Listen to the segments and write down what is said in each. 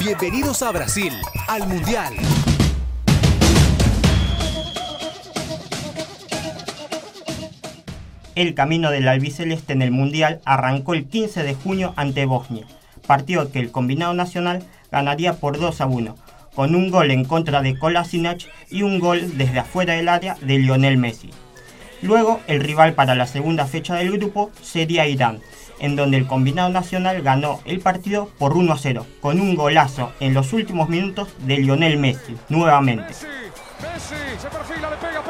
Bienvenidos a Brasil, al Mundial. El camino del albiceleste en el Mundial arrancó el 15 de junio ante Bosnia, partido que el combinado nacional ganaría por 2 a 1, con un gol en contra de Kolasinac y un gol desde afuera del área de Lionel Messi. Luego, el rival para la segunda fecha del grupo sería Irán, en donde el combinado nacional ganó el partido por 1 a 0, con un golazo en los últimos minutos de Lionel Messi, nuevamente. Messi, Messi, se perfila, le pega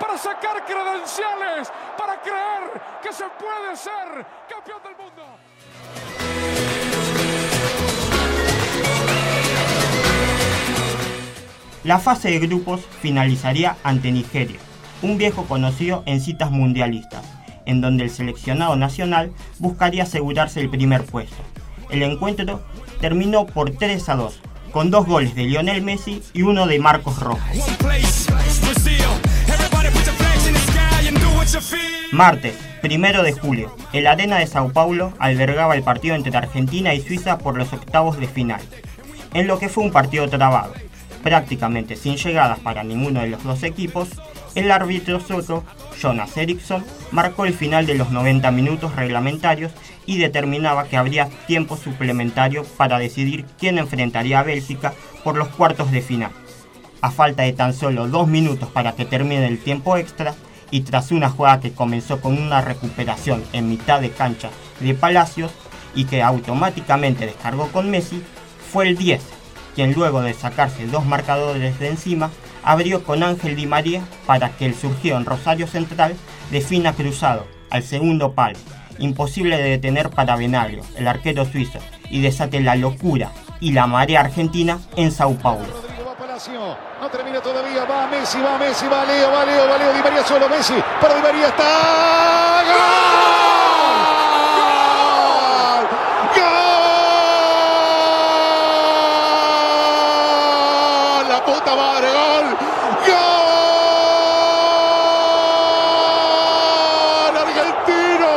para sacar credenciales, para creer que se puede ser campeón del mundo. La fase de grupos finalizaría ante Nigeria, un viejo conocido en citas mundialistas, en donde el seleccionado nacional buscaría asegurarse el primer puesto. El encuentro terminó por 3 a 2, con dos goles de Lionel Messi y uno de Marcos Rojo. Martes, primero de julio, el Arena de Sao Paulo albergaba el partido entre Argentina y Suiza por los octavos de final, en lo que fue un partido trabado. Prácticamente sin llegadas para ninguno de los dos equipos, el árbitro sueco, Jonas Eriksson, marcó el final de los 90 minutos reglamentarios y determinaba que habría tiempo suplementario para decidir quién enfrentaría a Bélgica por los cuartos de final. A falta de tan solo dos minutos para que termine el tiempo extra, y tras una jugada que comenzó con una recuperación en mitad de cancha de Palacios y que automáticamente descargó con Messi, fue el 10, quien luego de sacarse dos marcadores de encima, abrió con Ángel Di María para que el surgido en Rosario Central defina cruzado al segundo palo, imposible de detener para Benaglio, el arquero suizo, y desate la locura y la marea argentina en Sao Paulo. No termina todavía. Va Messi, va Messi, va Leo, va Leo. Di María solo Messi. Para Di María está. ¡Gol! ¡Gol! La puta madre, gol. ¡Gol! Argentino,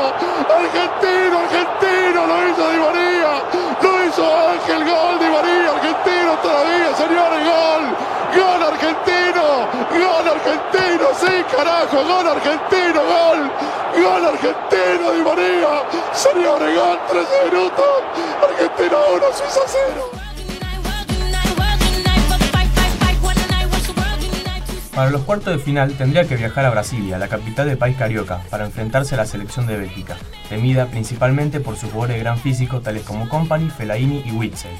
argentino, argentino. Lo hizo Di María. Lo hizo Ángel. Gol Di María. Argentino todavía, señores. Gol. Gol argentino, gol argentino, sí carajo, gol argentino, gol, gol argentino Di María, señores, gol 13 minutos, Argentina 1, Suiza 0. Para los cuartos de final tendría que viajar a Brasilia, la capital del país carioca, para enfrentarse a la selección de Bélgica, temida principalmente por sus jugadores de gran físico tales como Company, Fellaini y Witzel.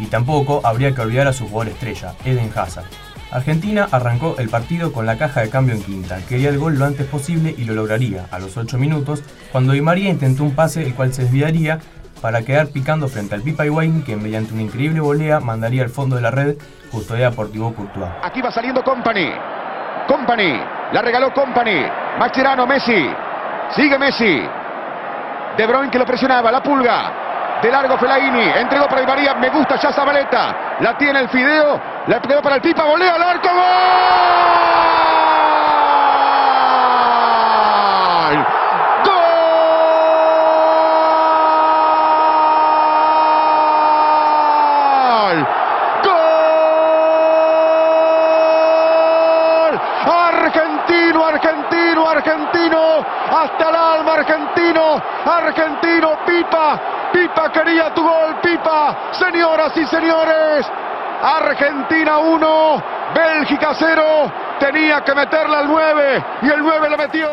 Y tampoco habría que olvidar a su jugador estrella, Eden Hazard. Argentina arrancó el partido con la caja de cambio en quinta, quería el gol lo antes posible y lo lograría a los 8 minutos, cuando Di María intentó un pase el cual se desviaría para quedar picando frente al Pipa Higuaín, que mediante una increíble volea mandaría al fondo de la red custodia por Thibaut Courtois. Aquí va saliendo Company. Company. La regaló Company. Mascherano, Messi. Sigue Messi. De Bruyne que lo presionaba. La pulga de largo Felaini, entregó para Di María, me gusta ya Zabaleta, la tiene el Fideo, la entregó para el Pipa, volea al arco, ¡Gol! ¡Gol! Argentino, argentino, argentino, hasta el alma argentino, argentino, Pipa, Pipa quería tu gol, Pipa. Señoras y señores, Argentina 1, Bélgica 0. Tenía que meterla al 9 y el 9 lo metió.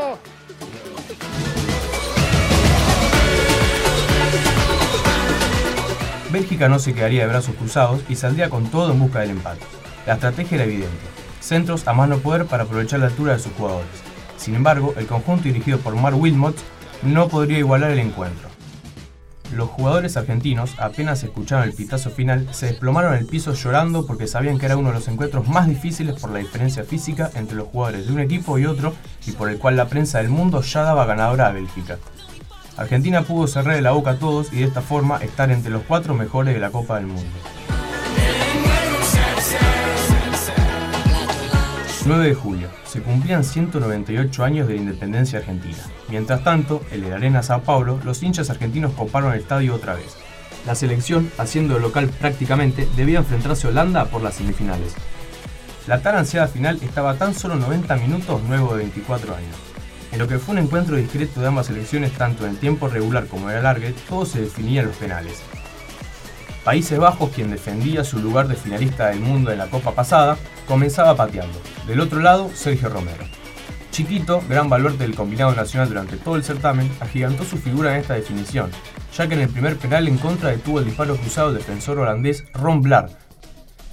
Bélgica no se quedaría de brazos cruzados y saldría con todo en busca del empate. La estrategia era evidente. centros a mano poder para aprovechar la altura de sus jugadores. Sin embargo, el conjunto dirigido por Mark Wilmot no podría igualar el encuentro. Los jugadores argentinos, apenas escucharon el pitazo final, se desplomaron el piso llorando porque sabían que era uno de los encuentros más difíciles por la diferencia física entre los jugadores de un equipo y otro y por el cual la prensa del mundo ya daba ganadora a Bélgica. Argentina pudo cerrar la boca a todos y de esta forma estar entre los cuatro mejores de la Copa del Mundo. 9 de julio. Se cumplían 198 años de la independencia argentina. Mientras tanto, en el Arena Sao Paulo, los hinchas argentinos coparon el estadio otra vez. La selección, haciendo local prácticamente, debía enfrentarse a Holanda por las semifinales. La tan ansiada final estaba tan solo 90 minutos luego de 24 años. En lo que fue un encuentro discreto de ambas selecciones tanto en el tiempo regular como en el alargue, todo se definía en los penales. Países Bajos, quien defendía su lugar de finalista del mundo en la Copa pasada, comenzaba pateando. Del otro lado, Sergio Romero. Chiquito, gran valor del combinado nacional durante todo el certamen, agigantó su figura en esta definición, ya que en el primer penal en contra detuvo el disparo cruzado del defensor holandés Ron Blair.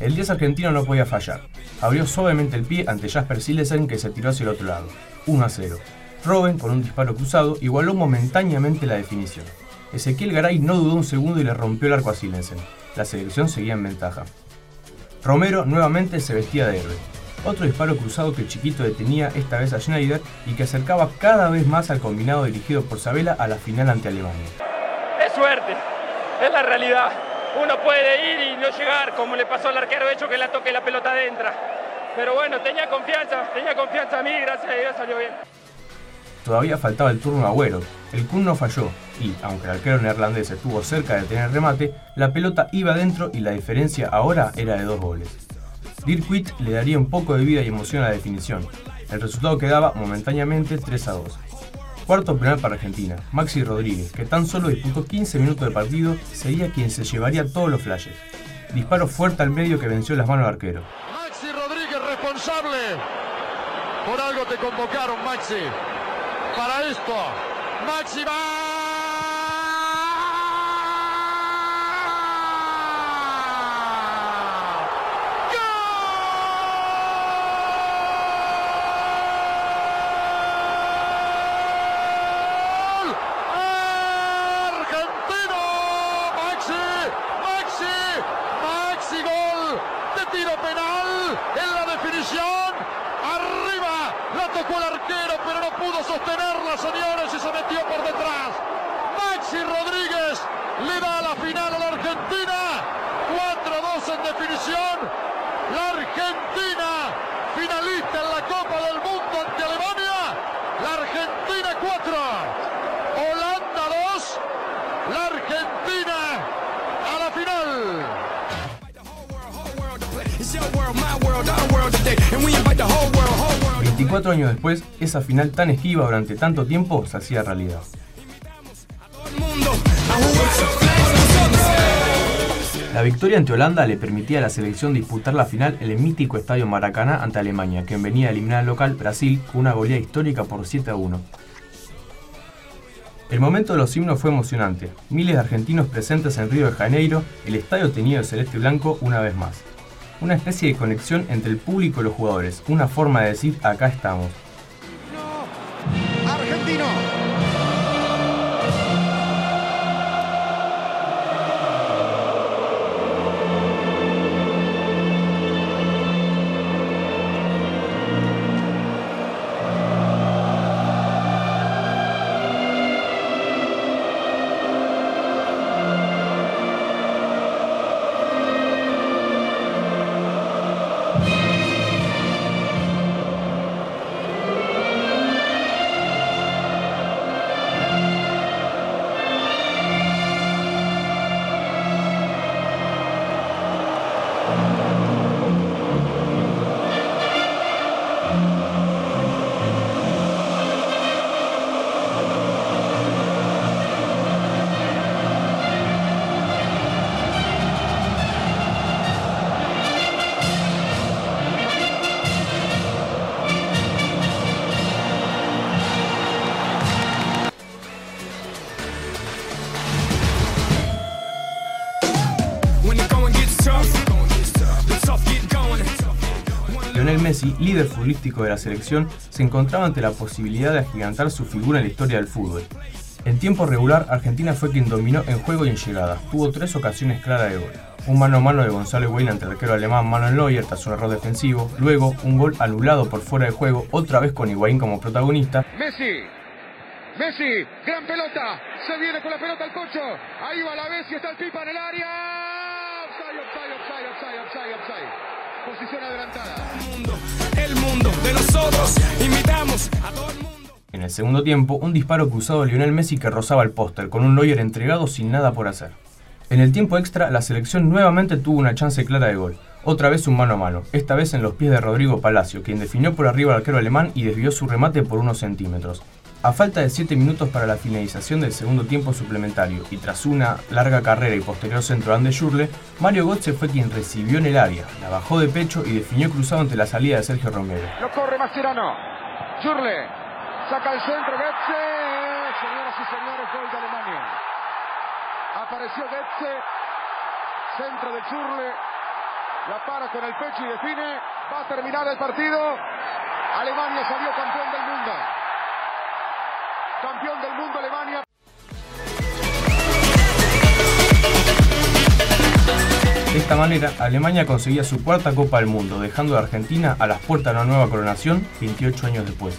El 10 argentino no podía fallar. Abrió suavemente el pie ante Jasper Silesen que se tiró hacia el otro lado. 1 a 0. Robben, con un disparo cruzado, igualó momentáneamente la definición. Ezequiel Garay no dudó un segundo y le rompió el arco a Silensen. La selección seguía en ventaja. Romero nuevamente se vestía de héroe. Otro disparo cruzado que Chiquito detenía esta vez a Schneider y que acercaba cada vez más al combinado dirigido por Sabela a la final ante Alemania. Es suerte, es la realidad. Uno puede ir y no llegar, como le pasó al arquero hecho que la toque la pelota adentro. Pero bueno, tenía confianza, tenía confianza a mí, gracias a Dios salió bien. Todavía faltaba el turno a Agüero. El Kun no falló y, aunque el arquero neerlandés estuvo cerca de tener remate, la pelota iba adentro y la diferencia ahora era de dos goles. Dirk Witt le daría un poco de vida y emoción a la definición. El resultado quedaba momentáneamente 3 a 2. Cuarto penal para Argentina, Maxi Rodríguez, que tan solo disputó 15 minutos de partido, sería quien se llevaría todos los flashes. Disparo fuerte al medio que venció las manos del arquero. Maxi Rodríguez responsable. Por algo te convocaron, Maxi para esto. Máxima. sostenerla, señores, y se metió por detrás. Maxi Rodríguez le da la final a la Argentina. 4-2 en definición. La Argentina Cuatro años después, esa final tan esquiva durante tanto tiempo se hacía realidad. La victoria ante Holanda le permitía a la selección disputar la final en el mítico estadio Maracaná ante Alemania, que venía a eliminar al local Brasil con una goleada histórica por 7 a 1. El momento de los himnos fue emocionante. Miles de argentinos presentes en Río de Janeiro, el estadio tenía de celeste y blanco una vez más una especie de conexión entre el público y los jugadores, una forma de decir acá estamos. Argentino. Lionel Messi, líder futbolístico de la selección, se encontraba ante la posibilidad de agigantar su figura en la historia del fútbol. En tiempo regular, Argentina fue quien dominó en juego y en llegada. Tuvo tres ocasiones claras de gol. Un mano a mano de Gonzalo Higuaín ante el arquero alemán Manuel Neuer tras un error defensivo. Luego, un gol anulado por fuera de juego, otra vez con Higuaín como protagonista. Messi, Messi, gran pelota, se viene con la pelota al cocho, ahí va la vez y está el pipa en el área. Posición adelantada. El mundo de nosotros. Invitamos a todo el mundo. En el segundo tiempo, un disparo cruzado de Lionel Messi que rozaba el póster, con un Neuer entregado sin nada por hacer. En el tiempo extra, la selección nuevamente tuvo una chance clara de gol. Otra vez un mano a mano, esta vez en los pies de Rodrigo Palacio, quien definió por arriba al arquero alemán y desvió su remate por unos centímetros. A falta de 7 minutos para la finalización del segundo tiempo suplementario y tras una larga carrera y posterior centro de Schurle, Mario Götze fue quien recibió en el área, la bajó de pecho y definió cruzado ante la salida de Sergio Romero. Lo corre Mascherano. Schurle. Saca el centro. Goetze. Señoras y señores, gol de Alemania. Apareció Goetze. Centro de Schurle. La para con el pecho y define. Va a terminar el partido. Alemania salió campeón del mundo. Campeón del mundo Alemania. De esta manera, Alemania conseguía su cuarta Copa del Mundo, dejando a Argentina a las puertas de una nueva coronación 28 años después.